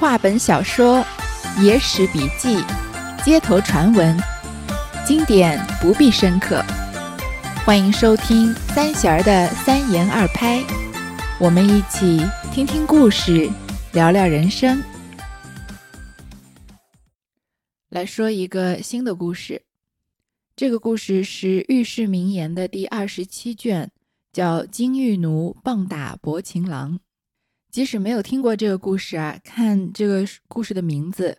话本小说、野史笔记、街头传闻，经典不必深刻。欢迎收听三弦儿的三言二拍，我们一起听听故事，聊聊人生。来说一个新的故事，这个故事是《寓世名言》的第二十七卷，叫《金玉奴棒打薄情郎》。即使没有听过这个故事啊，看这个故事的名字，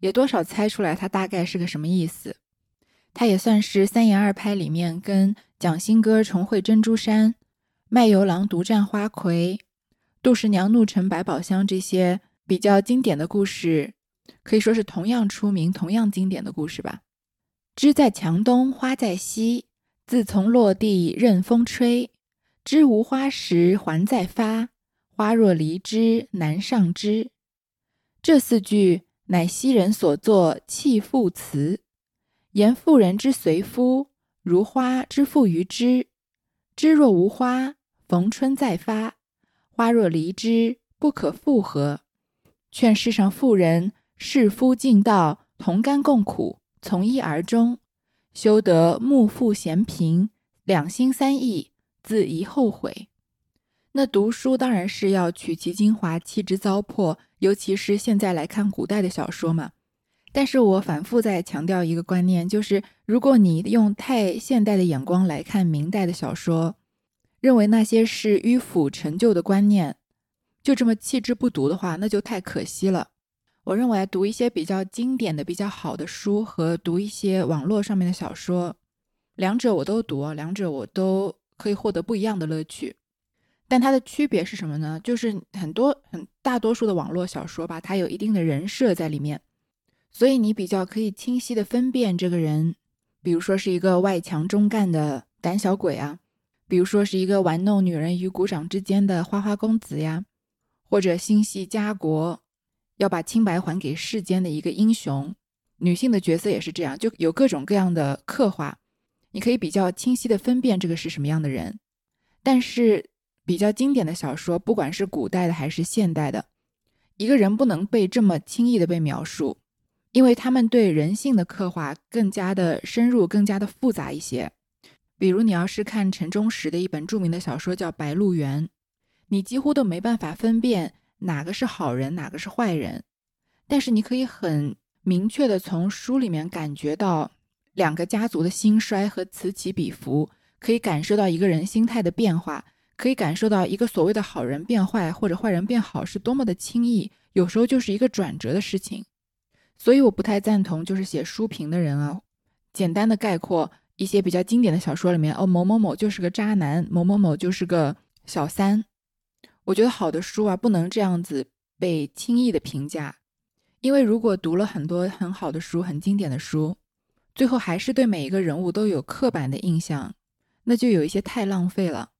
也多少猜出来它大概是个什么意思。它也算是三言二拍里面跟蒋新歌重会珍珠山、卖油郎独占花魁、杜十娘怒沉百宝箱这些比较经典的故事，可以说是同样出名、同样经典的故事吧。枝在墙东，花在西，自从落地任风吹。枝无花时还在发。花若离枝难上枝，这四句乃昔人所作弃妇词，言妇人之随夫，如花之附于枝。枝若无花，逢春再发；花若离枝，不可复合。劝世上妇人，侍夫尽道，同甘共苦，从一而终，修得目负嫌贫，两心三意，自疑后悔。那读书当然是要取其精华，弃之糟粕，尤其是现在来看古代的小说嘛。但是我反复在强调一个观念，就是如果你用太现代的眼光来看明代的小说，认为那些是迂腐陈旧的观念，就这么弃之不读的话，那就太可惜了。我认为读一些比较经典的、比较好的书和读一些网络上面的小说，两者我都读，两者我都可以获得不一样的乐趣。但它的区别是什么呢？就是很多很大多数的网络小说吧，它有一定的人设在里面，所以你比较可以清晰的分辨这个人，比如说是一个外强中干的胆小鬼啊，比如说是一个玩弄女人与股掌之间的花花公子呀，或者心系家国，要把清白还给世间的一个英雄。女性的角色也是这样，就有各种各样的刻画，你可以比较清晰的分辨这个是什么样的人，但是。比较经典的小说，不管是古代的还是现代的，一个人不能被这么轻易的被描述，因为他们对人性的刻画更加的深入，更加的复杂一些。比如你要是看陈忠实的一本著名的小说叫《白鹿原》，你几乎都没办法分辨哪个是好人，哪个是坏人，但是你可以很明确的从书里面感觉到两个家族的兴衰和此起彼伏，可以感受到一个人心态的变化。可以感受到一个所谓的好人变坏或者坏人变好是多么的轻易，有时候就是一个转折的事情。所以我不太赞同，就是写书评的人啊，简单的概括一些比较经典的小说里面，哦，某某某就是个渣男，某某某就是个小三。我觉得好的书啊，不能这样子被轻易的评价，因为如果读了很多很好的书、很经典的书，最后还是对每一个人物都有刻板的印象，那就有一些太浪费了。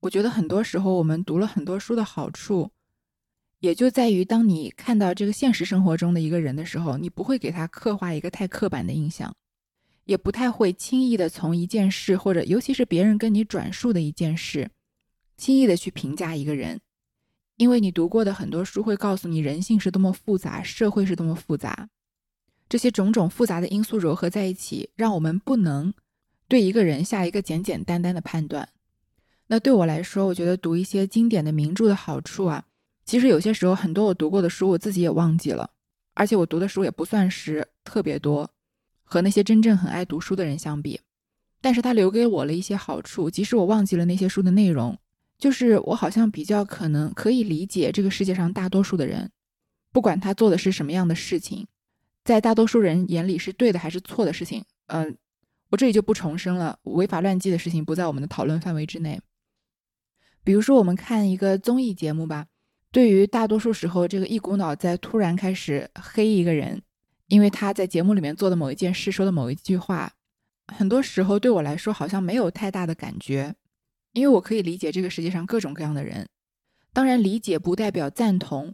我觉得很多时候，我们读了很多书的好处，也就在于当你看到这个现实生活中的一个人的时候，你不会给他刻画一个太刻板的印象，也不太会轻易的从一件事或者尤其是别人跟你转述的一件事，轻易的去评价一个人，因为你读过的很多书会告诉你人性是多么复杂，社会是多么复杂，这些种种复杂的因素糅合在一起，让我们不能对一个人下一个简简单单的判断。那对我来说，我觉得读一些经典的名著的好处啊，其实有些时候很多我读过的书我自己也忘记了，而且我读的书也不算是特别多，和那些真正很爱读书的人相比，但是它留给我了一些好处，即使我忘记了那些书的内容，就是我好像比较可能可以理解这个世界上大多数的人，不管他做的是什么样的事情，在大多数人眼里是对的还是错的事情，嗯，我这里就不重申了，违法乱纪的事情不在我们的讨论范围之内。比如说，我们看一个综艺节目吧，对于大多数时候，这个一股脑在突然开始黑一个人，因为他在节目里面做的某一件事、说的某一句话，很多时候对我来说好像没有太大的感觉，因为我可以理解这个世界上各种各样的人。当然，理解不代表赞同，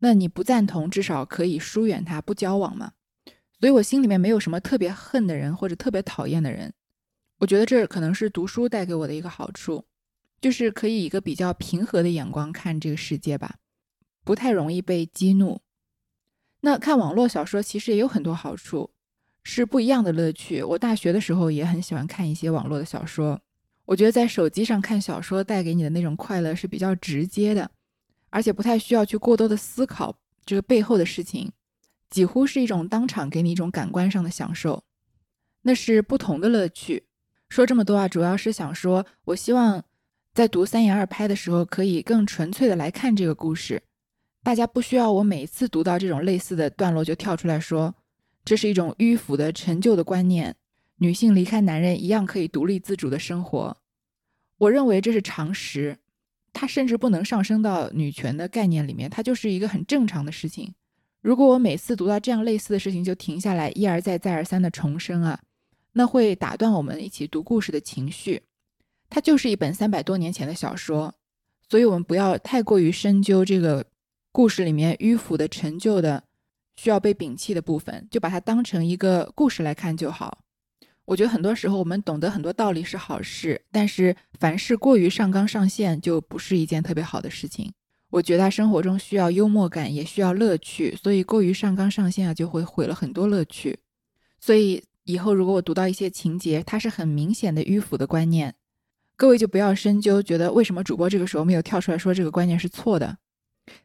那你不赞同，至少可以疏远他，不交往嘛。所以我心里面没有什么特别恨的人或者特别讨厌的人。我觉得这可能是读书带给我的一个好处。就是可以一个比较平和的眼光看这个世界吧，不太容易被激怒。那看网络小说其实也有很多好处，是不一样的乐趣。我大学的时候也很喜欢看一些网络的小说。我觉得在手机上看小说带给你的那种快乐是比较直接的，而且不太需要去过多的思考这个背后的事情，几乎是一种当场给你一种感官上的享受，那是不同的乐趣。说这么多啊，主要是想说，我希望在读三言二拍的时候，可以更纯粹的来看这个故事。大家不需要我每次读到这种类似的段落就跳出来说，这是一种迂腐的陈旧的观念。女性离开男人一样可以独立自主的生活，我认为这是常识，它甚至不能上升到女权的概念里面，它就是一个很正常的事情。如果我每次读到这样类似的事情就停下来一而再再而三的重申啊，那会打断我们一起读故事的情绪。它就是一本三百多年前的小说，所以我们不要太过于深究这个故事里面迂腐的陈旧的需要被摒弃的部分，就把它当成一个故事来看就好。我觉得很多时候我们懂得很多道理是好事，但是凡事过于上纲上线就不是一件特别好的事情。我觉得生活中需要幽默感，也需要乐趣，所以过于上纲上线啊，就会毁了很多乐趣。所以以后如果我读到一些情节，它是很明显的迂腐的观念，各位就不要深究，觉得为什么主播这个时候没有跳出来说这个观念是错的。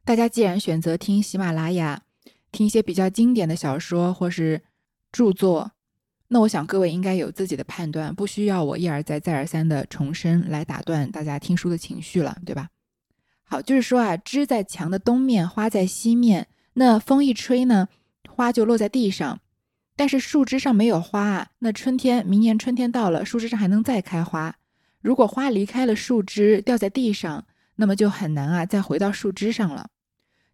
大家既然选择听喜马拉雅，听一些比较经典的小说或是著作。那我想各位应该有自己的判断，不需要我一而再再而三的重申来打断大家听书的情绪了，对吧？好，就是说啊，枝在墙的东面，花在西面。那风一吹呢，花就落在地上。但是树枝上没有花啊。那春天，明年春天到了，树枝上还能再开花。如果花离开了树枝，掉在地上，那么就很难啊，再回到树枝上了。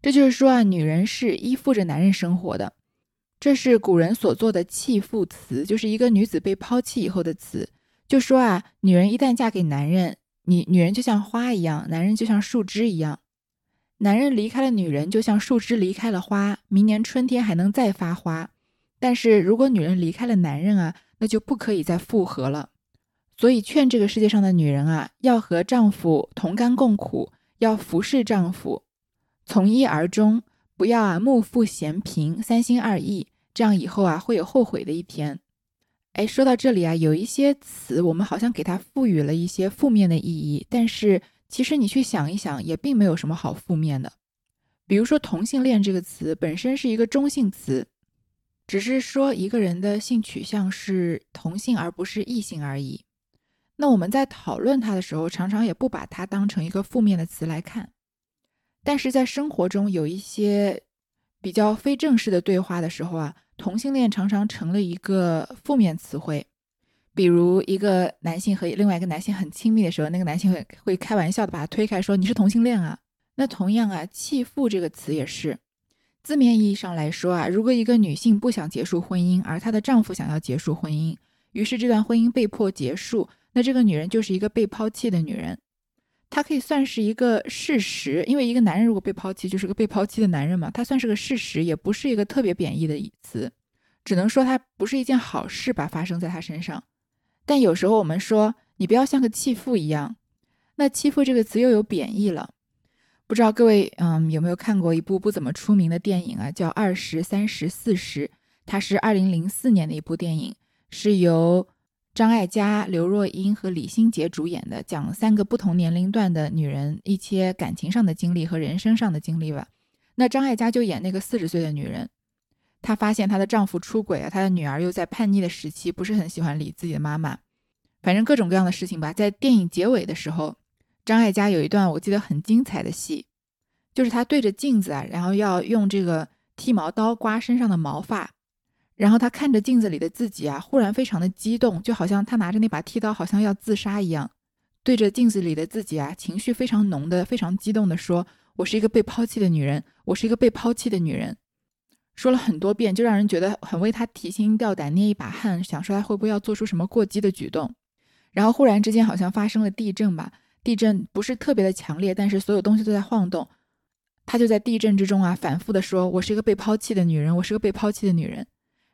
这就是说啊，女人是依附着男人生活的。这是古人所做的弃妇词，就是一个女子被抛弃以后的词。就说啊，女人一旦嫁给男人，你女人就像花一样，男人就像树枝一样。男人离开了女人，就像树枝离开了花，明年春天还能再发花。但是如果女人离开了男人啊，那就不可以再复合了。所以劝这个世界上的女人啊，要和丈夫同甘共苦，要服侍丈夫，从一而终。不要啊，目腹嫌贫，三心二意，这样以后啊会有后悔的一天。哎，说到这里啊，有一些词我们好像给它赋予了一些负面的意义，但是其实你去想一想，也并没有什么好负面的。比如说同性恋这个词本身是一个中性词，只是说一个人的性取向是同性而不是异性而已。那我们在讨论它的时候，常常也不把它当成一个负面的词来看。但是在生活中有一些比较非正式的对话的时候啊，同性恋常常成了一个负面词汇。比如一个男性和另外一个男性很亲密的时候，那个男性会会开玩笑的把他推开，说你是同性恋啊。那同样啊，弃妇这个词也是字面意义上来说啊，如果一个女性不想结束婚姻，而她的丈夫想要结束婚姻，于是这段婚姻被迫结束，那这个女人就是一个被抛弃的女人。她可以算是一个事实，因为一个男人如果被抛弃，就是个被抛弃的男人嘛。他算是个事实，也不是一个特别贬义的词，只能说它不是一件好事吧，发生在他身上。但有时候我们说你不要像个弃妇一样，那弃妇这个词又有贬义了。不知道各位嗯有没有看过一部不怎么出名的电影啊，叫《二十三十四十》，它是二零零四年的一部电影，是由。张艾嘉、刘若英和李心洁主演的，讲三个不同年龄段的女人一些感情上的经历和人生上的经历吧。那张艾嘉就演那个四十岁的女人，她发现她的丈夫出轨啊，她的女儿又在叛逆的时期，不是很喜欢理自己的妈妈，反正各种各样的事情吧。在电影结尾的时候，张艾嘉有一段我记得很精彩的戏，就是她对着镜子啊，然后要用这个剃毛刀刮身上的毛发。然后他看着镜子里的自己啊，忽然非常的激动，就好像他拿着那把剃刀，好像要自杀一样，对着镜子里的自己啊，情绪非常浓的、非常激动的说：“我是一个被抛弃的女人，我是一个被抛弃的女人。”说了很多遍，就让人觉得很为他提心吊胆、捏一把汗，想说他会不会要做出什么过激的举动。然后忽然之间好像发生了地震吧，地震不是特别的强烈，但是所有东西都在晃动。他就在地震之中啊，反复的说：“我是一个被抛弃的女人，我是个被抛弃的女人。”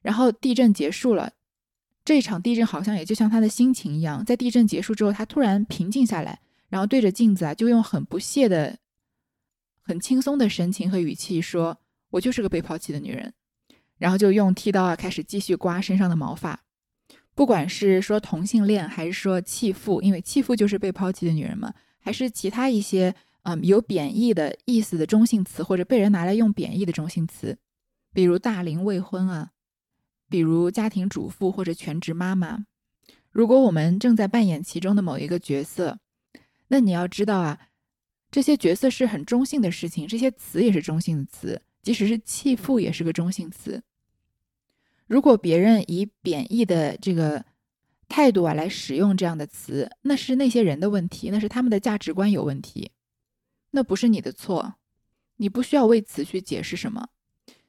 然后地震结束了，这场地震好像也就像他的心情一样，在地震结束之后，他突然平静下来，然后对着镜子啊，就用很不屑的、很轻松的神情和语气说：“我就是个被抛弃的女人。”然后就用剃刀啊开始继续刮身上的毛发。不管是说同性恋，还是说弃妇，因为弃妇就是被抛弃的女人嘛，还是其他一些嗯有贬义的意思的中性词，或者被人拿来用贬义的中性词，比如大龄未婚啊，比如家庭主妇或者全职妈妈。如果我们正在扮演其中的某一个角色，那你要知道啊，这些角色是很中性的事情，这些词也是中性的词，即使是弃妇也是个中性词。如果别人以贬义的这个态度啊来使用这样的词，那是那些人的问题，那是他们的价值观有问题，那不是你的错，你不需要为此去解释什么。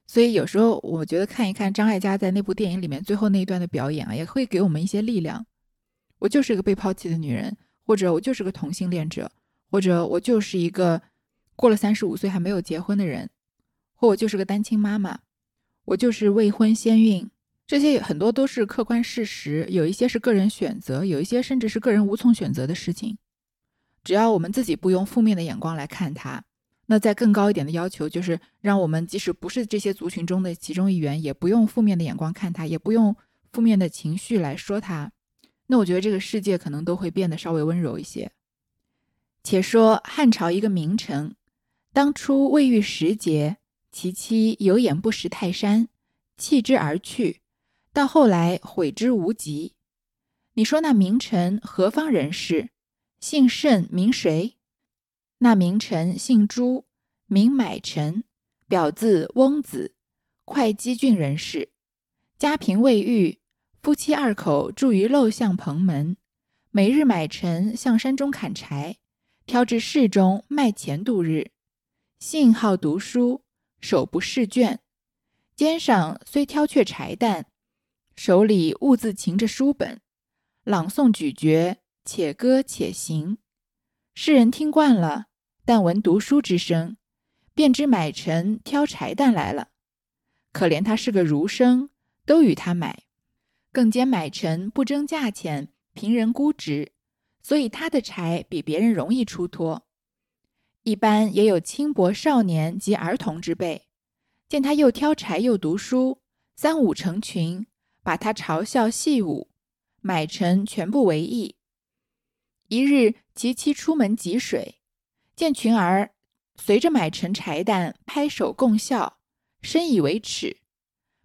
所以有时候我觉得看一看张艾嘉在那部电影里面最后那一段的表演啊，也会给我们一些力量。我就是一个被抛弃的女人，或者我就是个同性恋者，或者我就是一个过了三十五岁还没有结婚的人，或我就是个单亲妈妈。我就是未婚先孕，这些很多都是客观事实，有一些是个人选择，有一些甚至是个人无从选择的事情。只要我们自己不用负面的眼光来看它，那再更高一点的要求就是，让我们即使不是这些族群中的其中一员，也不用负面的眼光看他，也不用负面的情绪来说他。那我觉得这个世界可能都会变得稍微温柔一些。且说汉朝一个名臣，当初未遇时节。其妻有眼不识泰山，弃之而去。到后来悔之无及。你说那名臣何方人士？姓甚名谁？那名臣姓朱，名买臣，表字翁子，会稽郡人士。家贫未育，夫妻二口住于陋巷棚门。每日买臣向山中砍柴，挑至市中卖钱度日。性好读书。手不释卷，肩上虽挑却柴担，手里兀自擎着书本，朗诵咀嚼，且歌且行。世人听惯了，但闻读书之声，便知买臣挑柴担来了。可怜他是个儒生，都与他买，更兼买臣不争价钱，凭人估值，所以他的柴比别人容易出脱。一般也有轻薄少年及儿童之辈，见他又挑柴又读书，三五成群，把他嘲笑戏舞，买臣全部为意。一日，其妻出门汲水，见群儿随着买臣柴担拍手共笑，深以为耻。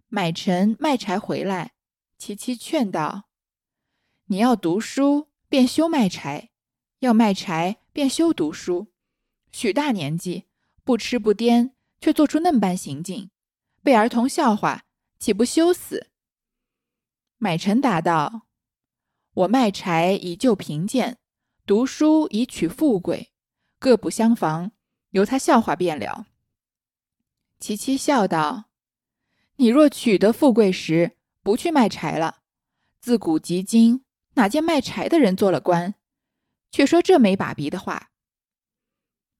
买臣卖柴回来，其妻劝道：“你要读书，便休卖柴；要卖柴，便休读书。”许大年纪，不吃不颠，却做出那般行径，被儿童笑话，岂不羞死？买臣答道：“我卖柴以救贫贱，读书以取富贵，各不相妨，由他笑话便了。”琪琪笑道：“你若取得富贵时，不去卖柴了。自古及今，哪见卖柴的人做了官？却说这没把鼻的话。”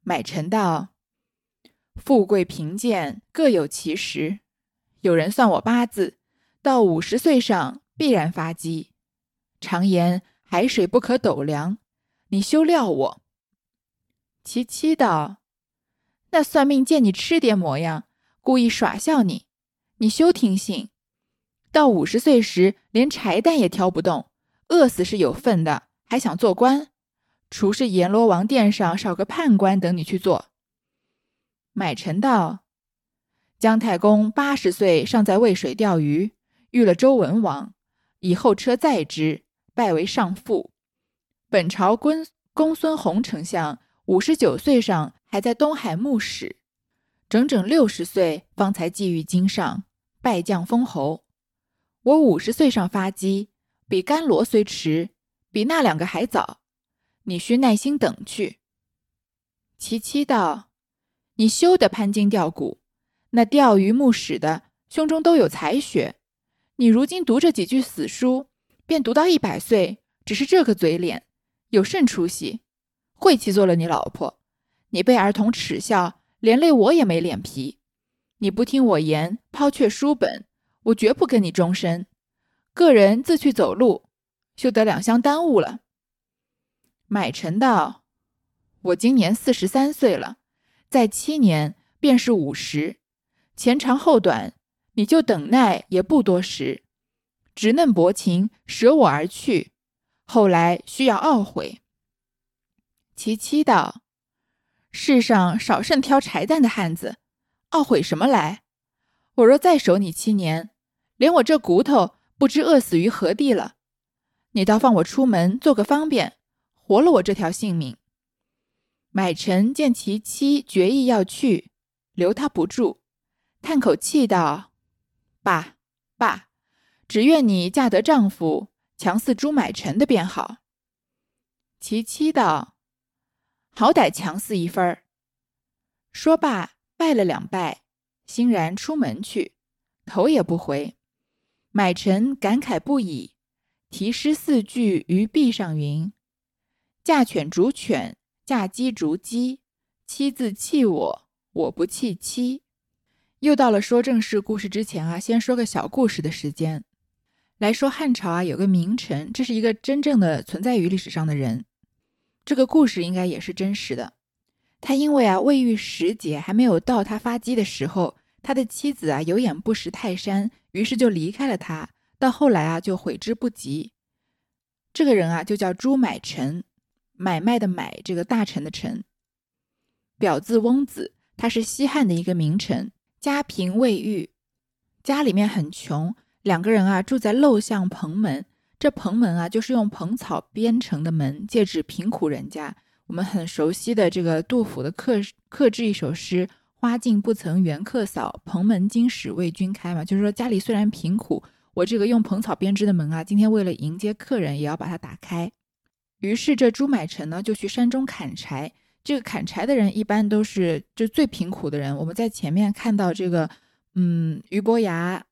买臣道：“富贵贫贱各有其时。有人算我八字，到五十岁上必然发迹。常言海水不可斗量，你休料我。”其妻道：“那算命见你吃点模样，故意耍笑你，你休听信。到五十岁时，连柴担也挑不动，饿死是有份的，还想做官？”除是阎罗王殿上少个判官等你去做。买臣道：姜太公八十岁尚在渭水钓鱼，遇了周文王，以后车载之，拜为上父。本朝公公孙弘丞相五十九岁上还在东海牧使，整整六十岁方才际遇京上，拜将封侯。我五十岁上发迹，比甘罗虽迟，比那两个还早。你需耐心等去。其妻道：“你休得攀金钓骨，那钓鱼牧使的胸中都有才学。你如今读这几句死书，便读到一百岁，只是这个嘴脸，有甚出息？晦气做了你老婆，你被儿童耻笑，连累我也没脸皮。你不听我言，抛却书本，我绝不跟你终身。个人自去走路，休得两相耽误了。”买臣道：“我今年四十三岁了，再七年便是五十，前长后短，你就等耐也不多时。直嫩薄情舍我而去，后来需要懊悔。”其妻道：“世上少甚挑柴担的汉子，懊悔什么来？我若再守你七年，连我这骨头不知饿死于何地了。你倒放我出门做个方便，活了我这条性命。”买臣见其妻决意要去，留他不住，叹口气道：“罢罢，只愿你嫁得丈夫强似朱买臣的便好。”其妻道：“好歹强似一分儿。”说罢，拜了两拜，欣然出门去，头也不回。买臣感慨不已，题诗四句于壁上云：“嫁犬逐犬。”嫁鸡逐鸡，妻自弃我，我不弃妻。又到了说正式故事之前啊，先说个小故事的时间。来说汉朝啊，有个名臣，这是一个真正的存在于历史上的人。这个故事应该也是真实的。他因为啊未遇时节，还没有到他发迹的时候，他的妻子啊有眼不识泰山，于是就离开了他。到后来啊就悔之不及。这个人啊就叫朱买臣。买卖的买，这个大臣的臣，表字翁子，他是西汉的一个名臣，家贫未育，家里面很穷，两个人啊住在陋巷蓬门，这蓬门啊就是用蓬草编成的门，借指贫苦人家。我们很熟悉的这个杜甫的刻刻制一首诗：“花径不曾缘客扫，蓬门今始为君开。”嘛，就是说家里虽然贫苦，我这个用蓬草编织的门啊，今天为了迎接客人，也要把它打开。于是这朱买臣呢就去山中砍柴。这个砍柴的人一般都是就最贫苦的人。我们在前面看到这个，嗯，俞伯牙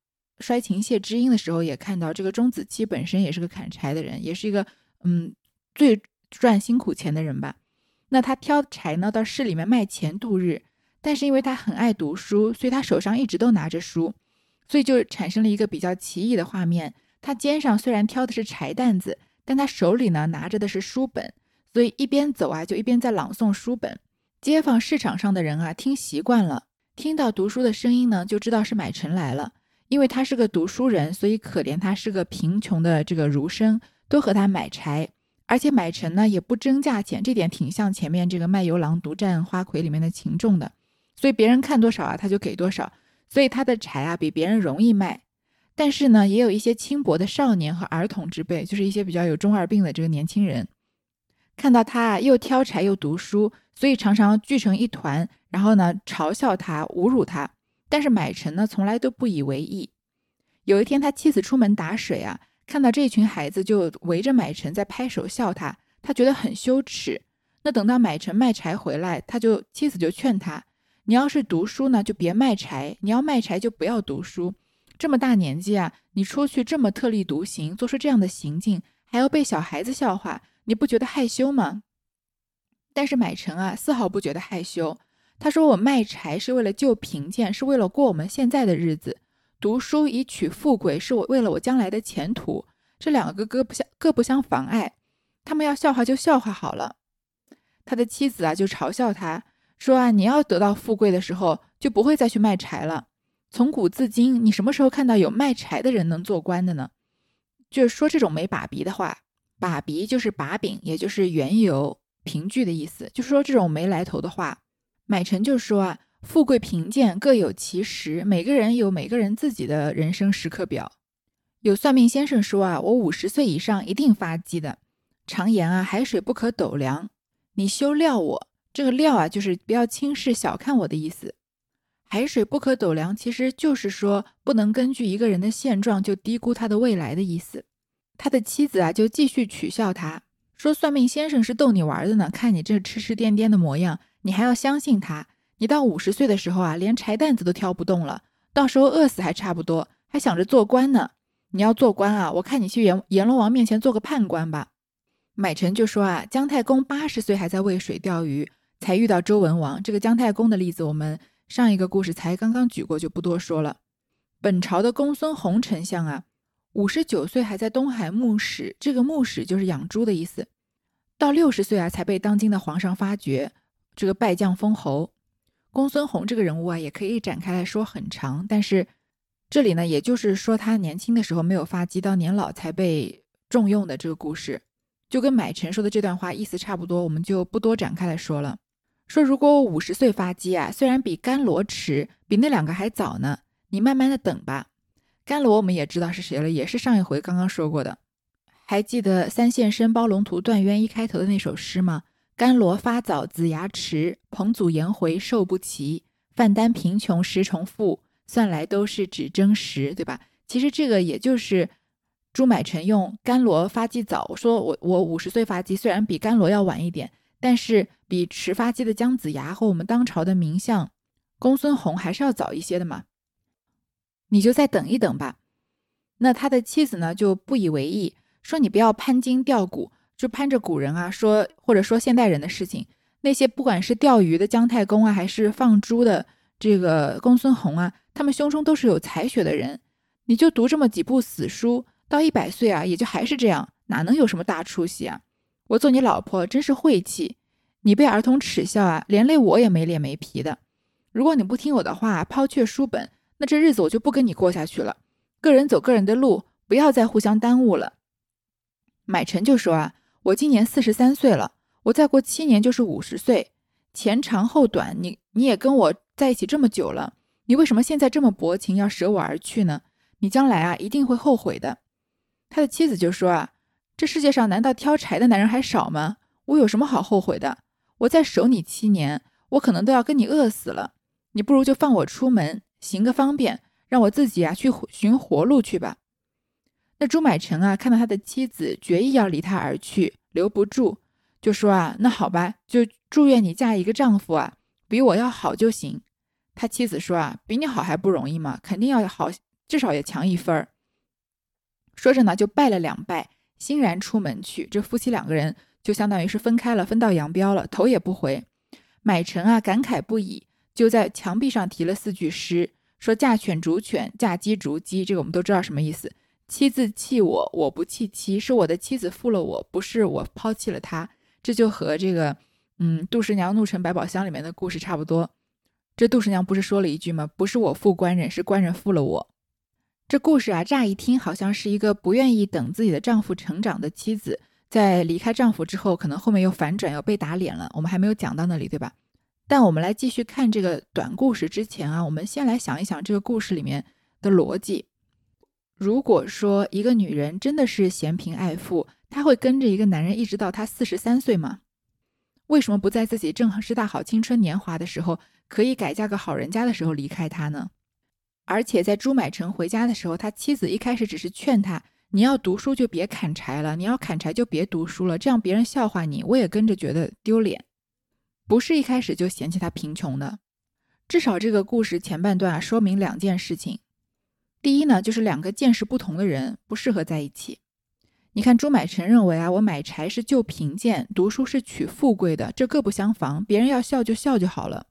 摔琴谢知音的时候，也看到这个钟子期本身也是个砍柴的人，也是一个嗯最赚辛苦钱的人吧。那他挑柴呢到市里面卖钱度日，但是因为他很爱读书，所以他手上一直都拿着书，所以就产生了一个比较奇异的画面。他肩上虽然挑的是柴担子。但他手里呢拿着的是书本，所以一边走啊就一边在朗诵书本。街坊市场上的人啊听习惯了，听到读书的声音呢就知道是买臣来了。因为他是个读书人，所以可怜他是个贫穷的这个儒生，都和他买柴。而且买臣呢也不争价钱，这点挺像前面这个卖油郎独占花魁里面的秦仲的。所以别人看多少啊他就给多少，所以他的柴啊比别人容易卖。但是呢，也有一些轻薄的少年和儿童之辈，就是一些比较有中二病的这个年轻人，看到他啊又挑柴又读书，所以常常聚成一团，然后呢嘲笑他、侮辱他。但是买臣呢从来都不以为意。有一天，他妻子出门打水啊，看到这群孩子就围着买臣在拍手笑他，他觉得很羞耻。那等到买臣卖柴回来，他就妻子就劝他：“你要是读书呢，就别卖柴；你要卖柴，就不要读书。”这么大年纪啊，你出去这么特立独行，做出这样的行径，还要被小孩子笑话，你不觉得害羞吗？但是买臣啊，丝毫不觉得害羞。他说：“我卖柴是为了救贫贱，是为了过我们现在的日子；读书以取富贵，是我为了我将来的前途。这两个各不相各不相妨碍。他们要笑话就笑话好了。”他的妻子啊，就嘲笑他说：“啊，你要得到富贵的时候，就不会再去卖柴了。”从古至今，你什么时候看到有卖柴的人能做官的呢？就是说这种没把鼻的话，把鼻就是把柄，也就是缘由、凭据的意思。就是说这种没来头的话，买臣就说啊，富贵贫贱各有其时，每个人有每个人自己的人生时刻表。有算命先生说啊，我五十岁以上一定发迹的。常言啊，海水不可斗量，你休料我。这个料啊，就是不要轻视、小看我的意思。海水不可斗量，其实就是说不能根据一个人的现状就低估他的未来的意思。他的妻子啊，就继续取笑他，说：“算命先生是逗你玩的呢，看你这痴痴癫癫的模样，你还要相信他？你到五十岁的时候啊，连柴担子都挑不动了，到时候饿死还差不多，还想着做官呢。你要做官啊，我看你去阎阎罗王面前做个判官吧。”买臣就说啊，姜太公八十岁还在渭水钓鱼，才遇到周文王。这个姜太公的例子，我们。上一个故事才刚刚举过，就不多说了。本朝的公孙弘丞相啊，五十九岁还在东海牧使，这个牧使就是养猪的意思。到六十岁啊，才被当今的皇上发掘，这个拜将封侯。公孙弘这个人物啊，也可以展开来说很长，但是这里呢，也就是说他年轻的时候没有发迹，到年老才被重用的这个故事，就跟买臣说的这段话意思差不多，我们就不多展开来说了。说如果我五十岁发迹啊，虽然比甘罗迟，比那两个还早呢，你慢慢的等吧。甘罗我们也知道是谁了，也是上一回刚刚说过的。还记得三线生包龙图断渊一开头的那首诗吗？甘罗发早子牙迟，彭祖颜回寿不齐。范丹贫穷时重富，算来都是只争时，对吧？其实这个也就是朱买臣用甘罗发迹早，说我我五十岁发迹，虽然比甘罗要晚一点，但是比迟发迹的姜子牙和我们当朝的名相公孙弘还是要早一些的嘛。你就再等一等吧。那他的妻子呢就不以为意。说你不要攀金吊骨，就攀着古人啊说，或者说现代人的事情。那些不管是钓鱼的姜太公啊，还是放猪的这个公孙弘啊，他们胸中都是有才学的人。你就读这么几部死书，到一百岁啊，也就还是这样，哪能有什么大出息啊？我做你老婆真是晦气，你被儿童耻笑啊，连累我也没脸没皮的。如果你不听我的话，抛却书本，那这日子我就不跟你过下去了。个人走个人的路，不要再互相耽误了。买臣就说啊，我今年四十三岁了，我再过七年就是五十岁，前长后短，你你也跟我在一起这么久了，你为什么现在这么薄情，要舍我而去呢？你将来啊一定会后悔的。他的妻子就说啊，这世界上难道挑柴的男人还少吗？我有什么好后悔的？我再守你七年，我可能都要跟你饿死了。你不如就放我出门，行个方便，让我自己啊去寻活路去吧。那朱买臣啊，看到他的妻子决意要离他而去，留不住，就说啊，那好吧，就祝愿你嫁一个丈夫啊，比我要好就行。他妻子说啊，比你好还不容易吗？肯定要好，至少也强一分儿。说着呢，就拜了两拜，欣然出门去。这夫妻两个人就相当于是分开了，分道扬镳了，头也不回。买臣啊，感慨不已，就在墙壁上题了四句诗，说嫁犬逐犬，嫁鸡逐鸡。这个我们都知道什么意思。妻子弃我，我不弃妻，是我的妻子负了我，不是我抛弃了她。这就和这个，嗯，杜十娘怒沉百宝箱里面的故事差不多。这杜十娘不是说了一句吗？不是我负官人，是官人负了我。这故事啊，乍一听好像是一个不愿意等自己的丈夫成长的妻子，在离开丈夫之后，可能后面又反转，要被打脸了。我们还没有讲到那里，对吧？但我们来继续看这个短故事之前啊，我们先来想一想这个故事里面的逻辑。如果说一个女人真的是嫌贫爱富，她会跟着一个男人一直到她四十三岁吗？为什么不在自己正是大好青春年华的时候，可以改嫁个好人家的时候离开他呢？而且在朱买臣回家的时候，他妻子一开始只是劝他：“你要读书就别砍柴了，你要砍柴就别读书了，这样别人笑话你，我也跟着觉得丢脸。”不是一开始就嫌弃他贫穷的。至少这个故事前半段啊，说明两件事情。第一呢，就是两个见识不同的人不适合在一起。你看，朱买臣认为啊，我买柴是救贫贱，读书是取富贵的，这各不相妨，别人要笑就笑就好了。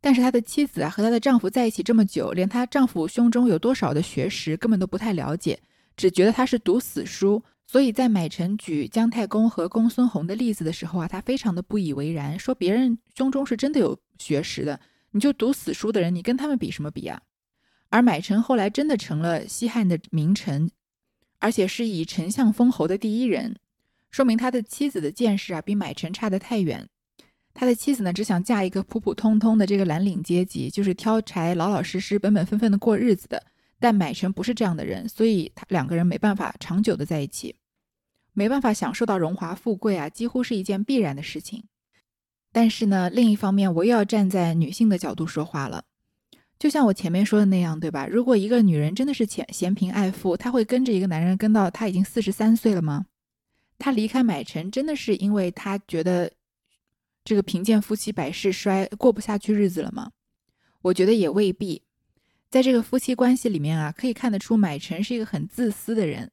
但是他的妻子啊，和他的丈夫在一起这么久，连她丈夫胸中有多少的学识根本都不太了解，只觉得他是读死书。所以在买臣举姜太公和公孙弘的例子的时候啊，他非常的不以为然，说别人胸中是真的有学识的，你就读死书的人，你跟他们比什么比啊？而买臣后来真的成了西汉的名臣，而且是以丞相封侯的第一人，说明他的妻子的见识啊比买臣差得太远。他的妻子呢只想嫁一个普普通通的这个蓝领阶级，就是挑柴老老实实、本本分分的过日子的。但买臣不是这样的人，所以他两个人没办法长久的在一起，没办法享受到荣华富贵啊，几乎是一件必然的事情。但是呢，另一方面我又要站在女性的角度说话了。就像我前面说的那样，对吧？如果一个女人真的是嫌嫌贫爱富，她会跟着一个男人跟到她已经四十三岁了吗？她离开买臣，真的是因为她觉得这个贫贱夫妻百事衰，过不下去日子了吗？我觉得也未必。在这个夫妻关系里面啊，可以看得出买臣是一个很自私的人，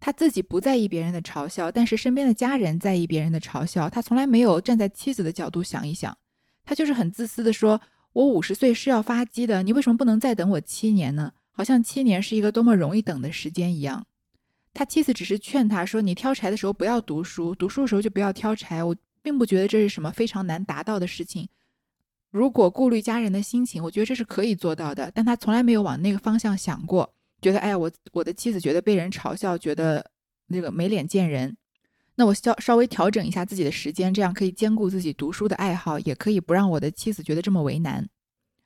他自己不在意别人的嘲笑，但是身边的家人在意别人的嘲笑，他从来没有站在妻子的角度想一想，他就是很自私的说。我五十岁是要发迹的，你为什么不能再等我七年呢？好像七年是一个多么容易等的时间一样。他妻子只是劝他说：“你挑柴的时候不要读书，读书的时候就不要挑柴。”我并不觉得这是什么非常难达到的事情。如果顾虑家人的心情，我觉得这是可以做到的。但他从来没有往那个方向想过，觉得哎呀，我我的妻子觉得被人嘲笑，觉得那个没脸见人。那我稍稍微调整一下自己的时间，这样可以兼顾自己读书的爱好，也可以不让我的妻子觉得这么为难。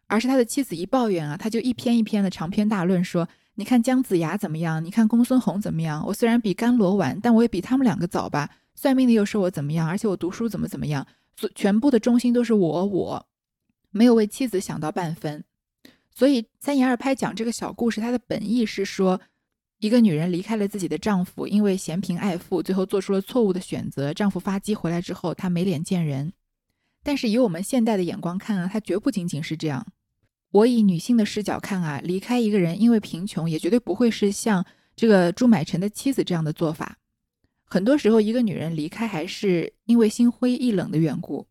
而是他的妻子一抱怨啊，他就一篇一篇的长篇大论说：“你看姜子牙怎么样？你看公孙弘怎么样？我虽然比甘罗晚，但我也比他们两个早吧？算命的又说我怎么样？而且我读书怎么怎么样？所全部的中心都是我，我没有为妻子想到半分。所以三言二拍讲这个小故事，它的本意是说，一个女人离开了自己的丈夫，因为嫌贫爱富，最后做出了错误的选择。丈夫发迹回来之后，她没脸见人。但是以我们现代的眼光看啊，她绝不仅仅是这样。我以女性的视角看啊，离开一个人因为贫穷，也绝对不会是像这个朱买臣的妻子这样的做法。很多时候，一个女人离开还是因为心灰意冷的缘故，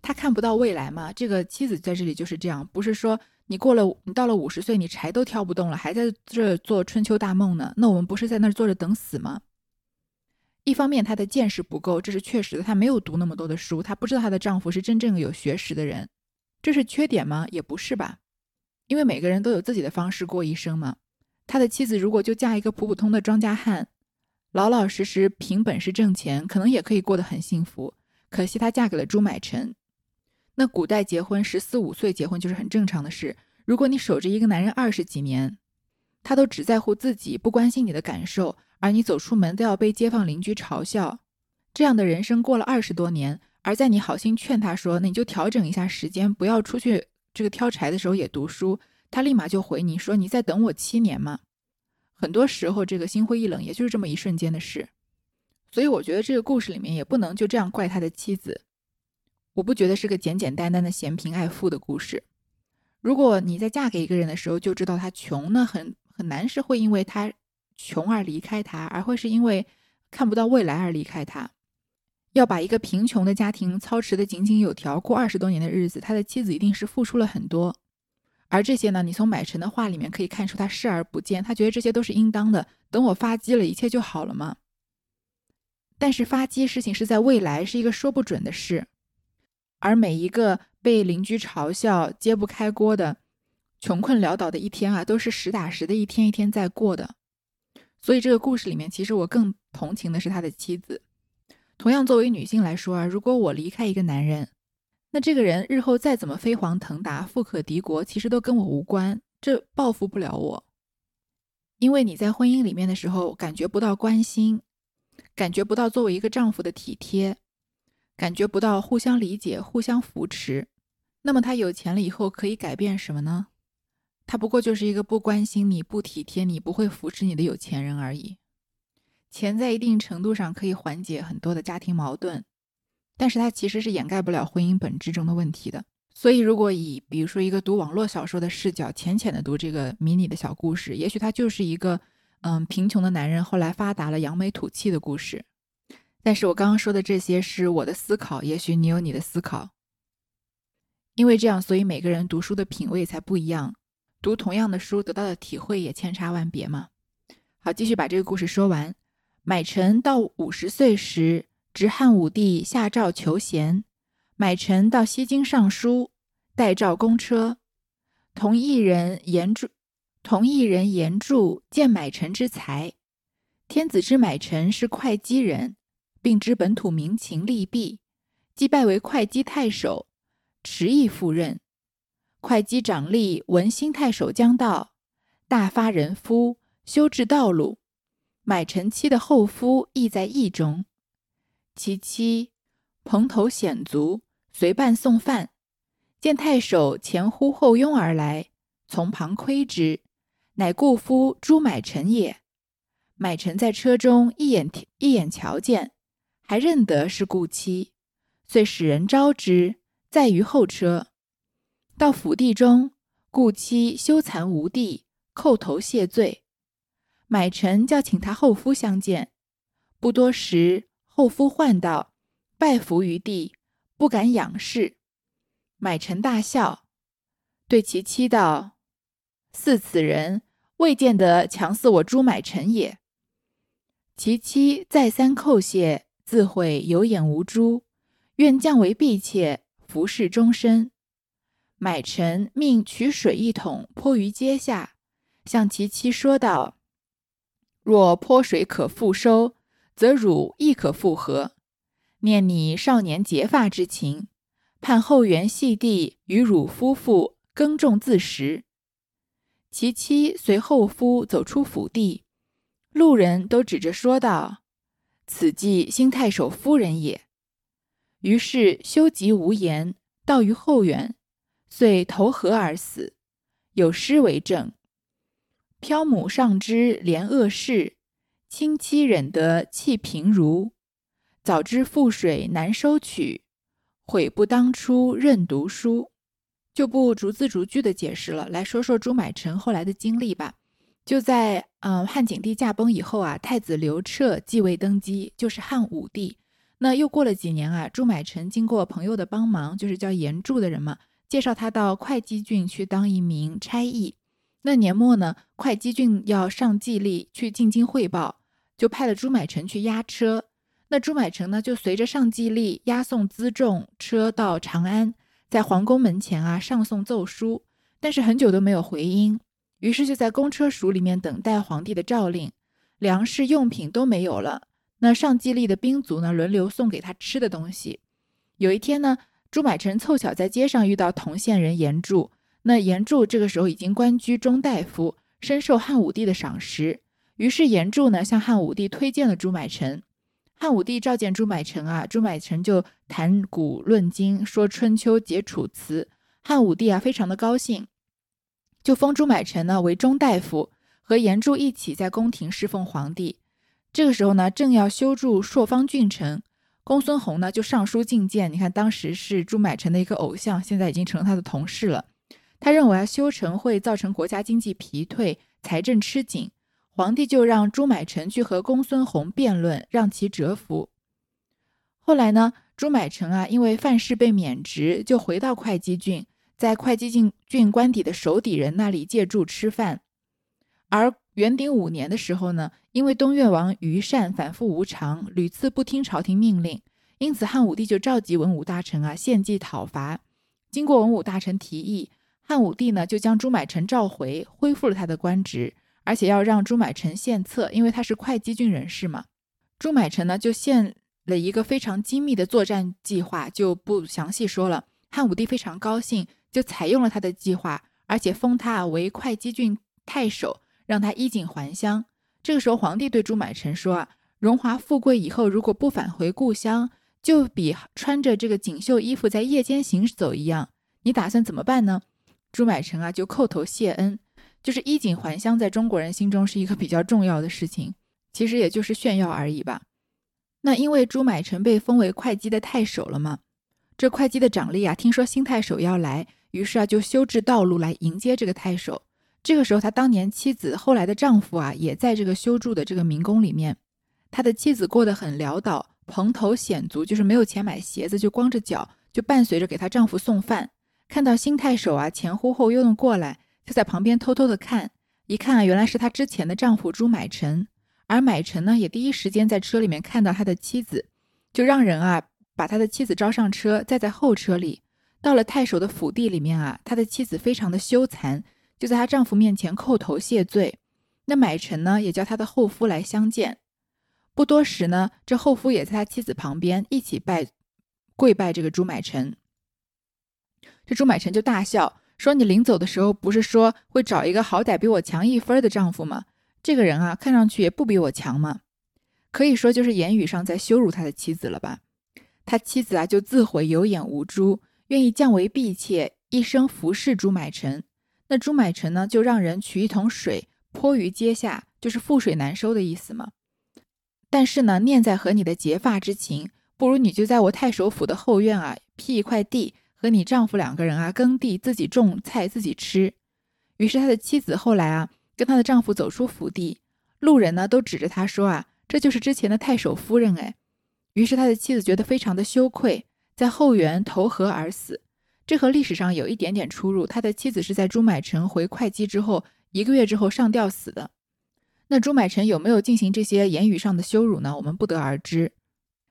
她看不到未来嘛。这个妻子在这里就是这样，不是说你过了，你到了五十岁，你柴都挑不动了，还在这做春秋大梦呢？那我们不是在那儿坐着等死吗？一方面，她的见识不够，这是确实的，她没有读那么多的书，她不知道她的丈夫是真正有学识的人，这是缺点吗？也不是吧。因为每个人都有自己的方式过一生嘛。他的妻子如果就嫁一个普普通的庄稼汉，老老实实凭本事挣钱，可能也可以过得很幸福。可惜她嫁给了朱买臣。那古代结婚十四五岁结婚就是很正常的事。如果你守着一个男人二十几年，他都只在乎自己，不关心你的感受，而你走出门都要被街坊邻居嘲笑，这样的人生过了二十多年，而在你好心劝他说：“那你就调整一下时间，不要出去。”这个挑柴的时候也读书，他立马就回你说：“你在等我七年吗？”很多时候，这个心灰意冷也就是这么一瞬间的事。所以，我觉得这个故事里面也不能就这样怪他的妻子。我不觉得是个简简单单的嫌贫爱富的故事。如果你在嫁给一个人的时候就知道他穷，那很很难是会因为他穷而离开他，而会是因为看不到未来而离开他。要把一个贫穷的家庭操持的井井有条，过二十多年的日子，他的妻子一定是付出了很多。而这些呢，你从买臣的话里面可以看出，他视而不见，他觉得这些都是应当的。等我发迹了，一切就好了吗？但是发迹事情是在未来，是一个说不准的事。而每一个被邻居嘲笑、揭不开锅的、穷困潦倒的一天啊，都是实打实的一天一天在过的。所以这个故事里面，其实我更同情的是他的妻子。同样，作为女性来说啊，如果我离开一个男人，那这个人日后再怎么飞黄腾达、富可敌国，其实都跟我无关，这报复不了我。因为你在婚姻里面的时候，感觉不到关心，感觉不到作为一个丈夫的体贴，感觉不到互相理解、互相扶持，那么他有钱了以后可以改变什么呢？他不过就是一个不关心你、不体贴你、不会扶持你的有钱人而已。钱在一定程度上可以缓解很多的家庭矛盾，但是它其实是掩盖不了婚姻本质中的问题的。所以，如果以比如说一个读网络小说的视角，浅浅的读这个迷你的小故事，也许它就是一个嗯贫穷的男人后来发达了、扬眉吐气的故事。但是我刚刚说的这些是我的思考，也许你有你的思考。因为这样，所以每个人读书的品味才不一样，读同样的书得到的体会也千差万别嘛。好，继续把这个故事说完。买臣到五十岁时，执汉武帝下诏求贤。买臣到西京上书，代诏公车。同一人言著，同一人言著，见买臣之才。天子之买臣是会稽人，并知本土民情利弊，即拜为会稽太守，迟意赴任。会稽长吏闻新太守将到，大发人夫，修治道路。买臣妻的后夫亦在驿中，其妻蓬头显足，随伴送饭。见太守前呼后拥而来，从旁窥之，乃故夫朱买臣也。买臣在车中一眼一眼瞧见，还认得是故妻，遂使人招之，在于后车。到府地中，故妻羞惭无地，叩头谢罪。买臣叫请他后夫相见，不多时，后夫唤道，拜伏于地，不敢仰视。买臣大笑，对其妻道：“似此人，未见得强似我朱买臣也。”其妻再三叩谢，自会有眼无珠，愿降为婢妾，服侍终身。买臣命取水一桶泼于阶下，向其妻说道：“若泼水可复收，则汝亦可复合。念你少年结发之情，盼后园细地与汝夫妇耕种自食。”其妻随后夫走出府地，路人都指着说道：“此即新太守夫人也。”于是修疾无言，到于后园，遂投河而死。有诗为证：“漂母上知怜恶事，亲妻忍得弃贫儒。早知覆水难收取，悔不当初任读书。”就不逐字逐句的解释了，来说说朱买臣后来的经历吧。就在嗯汉景帝驾崩以后啊，太子刘彻继位登基，就是汉武帝。那又过了几年啊，朱买臣经过朋友的帮忙，就是叫严柱的人嘛，介绍他到会稽郡去当一名差役。那年末呢，会稽郡要上季历去进京汇报，就派了朱买臣去押车。那朱买臣呢，就随着上季历押送辎重车到长安，在皇宫门前啊上送奏书，但是很久都没有回音，于是就在公车署里面等待皇帝的诏令，粮食用品都没有了。那上季历的兵卒呢，轮流送给他吃的东西。有一天呢，朱买臣凑巧在街上遇到同县人严柱。那严柱这个时候已经官居中大夫，深受汉武帝的赏识。于是严柱呢向汉武帝推荐了朱买臣。汉武帝召见朱买臣啊，朱买臣就谈古论今，说春秋，解楚辞。汉武帝啊非常的高兴，就封朱买臣呢为中大夫，和严柱一起在宫廷侍奉皇帝。这个时候呢，正要修筑朔方郡城，公孙弘呢就上书进谏。你看，当时是朱买臣的一个偶像，现在已经成了他的同事了。他认为啊，修城会造成国家经济疲退，财政吃紧。皇帝就让朱买臣去和公孙弘辩论，让其折服。后来呢，朱买臣啊，因为犯事被免职，就回到会稽郡，在会稽郡郡官邸的守邸人那里借住吃饭，而。元鼎五年的时候呢，因为东越王于善反复无常，屡次不听朝廷命令，因此汉武帝就召集文武大臣啊献计讨伐。经过文武大臣提议，汉武帝呢就将朱买臣召回，恢复了他的官职，而且要让朱买臣献策，因为他是会稽郡人士嘛。朱买臣呢就献了一个非常精密的作战计划，就不详细说了。汉武帝非常高兴，就采用了他的计划，而且封他为会稽郡太守。让他衣锦还乡。这个时候，皇帝对朱买臣说：“啊，荣华富贵以后，如果不返回故乡，就比穿着这个锦绣衣服在夜间行走一样。你打算怎么办呢？”朱买臣啊，就叩头谢恩。就是衣锦还乡，在中国人心中是一个比较重要的事情，其实也就是炫耀而已吧。那因为朱买臣被封为会稽的太守了嘛，这会稽的长吏啊，听说新太守要来，于是啊，就修治道路来迎接这个太守。这个时候，他当年妻子后来的丈夫啊，也在这个修筑的这个民工里面。他的妻子过得很潦倒，蓬头显足，就是没有钱买鞋子，就光着脚，就伴随着给她丈夫送饭。看到新太守啊前呼后拥的过来，就在旁边偷偷的看。一看啊，原来是他之前的丈夫朱买臣。而买臣呢，也第一时间在车里面看到他的妻子，就让人啊把他的妻子招上车，再在后车里。到了太守的府邸里面啊，他的妻子非常的羞惭。就在她丈夫面前叩头谢罪，那买臣呢也叫他的后夫来相见。不多时呢，这后夫也在他妻子旁边一起拜跪拜这个朱买臣。这朱买臣就大笑说：“你临走的时候不是说会找一个好歹比我强一分的丈夫吗？这个人啊，看上去也不比我强嘛。可以说就是言语上在羞辱他的妻子了吧？他妻子啊就自悔有眼无珠，愿意降为婢妾，一生服侍朱买臣。”那朱买臣呢，就让人取一桶水泼于阶下，就是覆水难收的意思嘛。但是呢，念在和你的结发之情，不如你就在我太守府的后院啊，辟一块地，和你丈夫两个人啊耕地，自己种菜，自己吃。于是他的妻子后来啊，跟她的丈夫走出府地，路人呢都指着他说啊，这就是之前的太守夫人哎。于是他的妻子觉得非常的羞愧，在后园投河而死。这和历史上有一点点出入。他的妻子是在朱买臣回会稽之后一个月之后上吊死的。那朱买臣有没有进行这些言语上的羞辱呢？我们不得而知。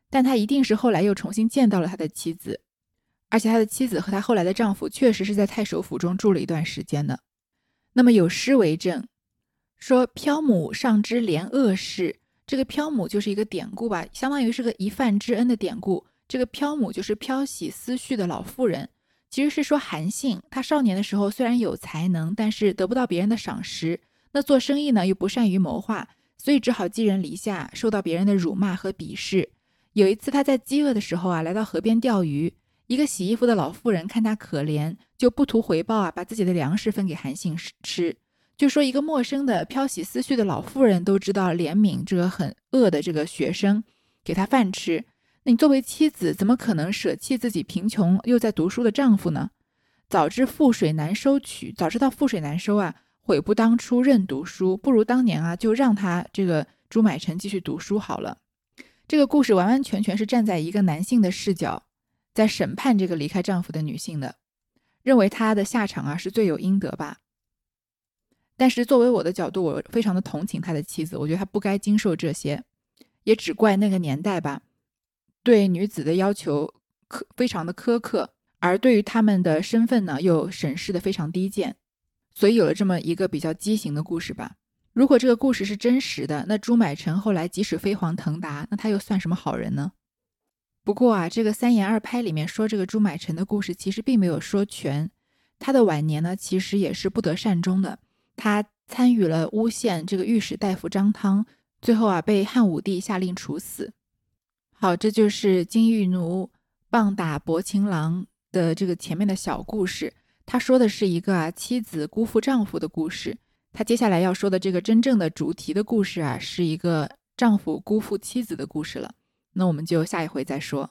但他一定是后来又重新见到了他的妻子。而且他的妻子和他后来的丈夫确实是在太守府中住了一段时间的。那么有诗为证，说“漂母上知连恶事”，这个“漂母”就是一个典故吧，相当于是个一饭之恩的典故。这个“漂母”就是漂洗思绪的老妇人，其实是说韩信，他少年的时候虽然有才能，但是得不到别人的赏识，那做生意呢又不善于谋划，所以只好寄人篱下，受到别人的辱骂和鄙视。有一次他在饥饿的时候啊，来到河边钓鱼。一个洗衣服的老妇人看他可怜，就不图回报啊，把自己的粮食分给韩信吃。就说一个陌生的漂洗思绪的老妇人都知道怜悯这个很饿的这个学生，给他饭吃。你作为妻子，怎么可能舍弃自己贫穷又在读书的丈夫呢？早知覆水难收取，早知道覆水难收啊，悔不当初任读书，不如当年啊，就让他这个朱买臣继续读书好了。这个故事完完全全是站在一个男性的视角。在审判这个离开丈夫的女性的，认为她的下场啊是罪有应得吧。但是作为我的角度，我非常的同情他的妻子，我觉得他不该经受这些，也只怪那个年代吧，对女子的要求苛非常的苛刻，而对于他们的身份呢又审视的非常低贱，所以有了这么一个比较畸形的故事吧。如果这个故事是真实的，那朱买臣后来即使飞黄腾达，那他又算什么好人呢？不过啊，这个三言二拍里面说这个朱买臣的故事，其实并没有说全。他的晚年呢，其实也是不得善终的。他参与了诬陷这个御史大夫张汤，最后啊被汉武帝下令处死。好，这就是金玉奴棒打薄情郎的这个前面的小故事。他说的是一个啊妻子辜负丈夫的故事。他接下来要说的这个真正的主题的故事啊，是一个丈夫辜负妻子的故事了。那我们就下一回再说。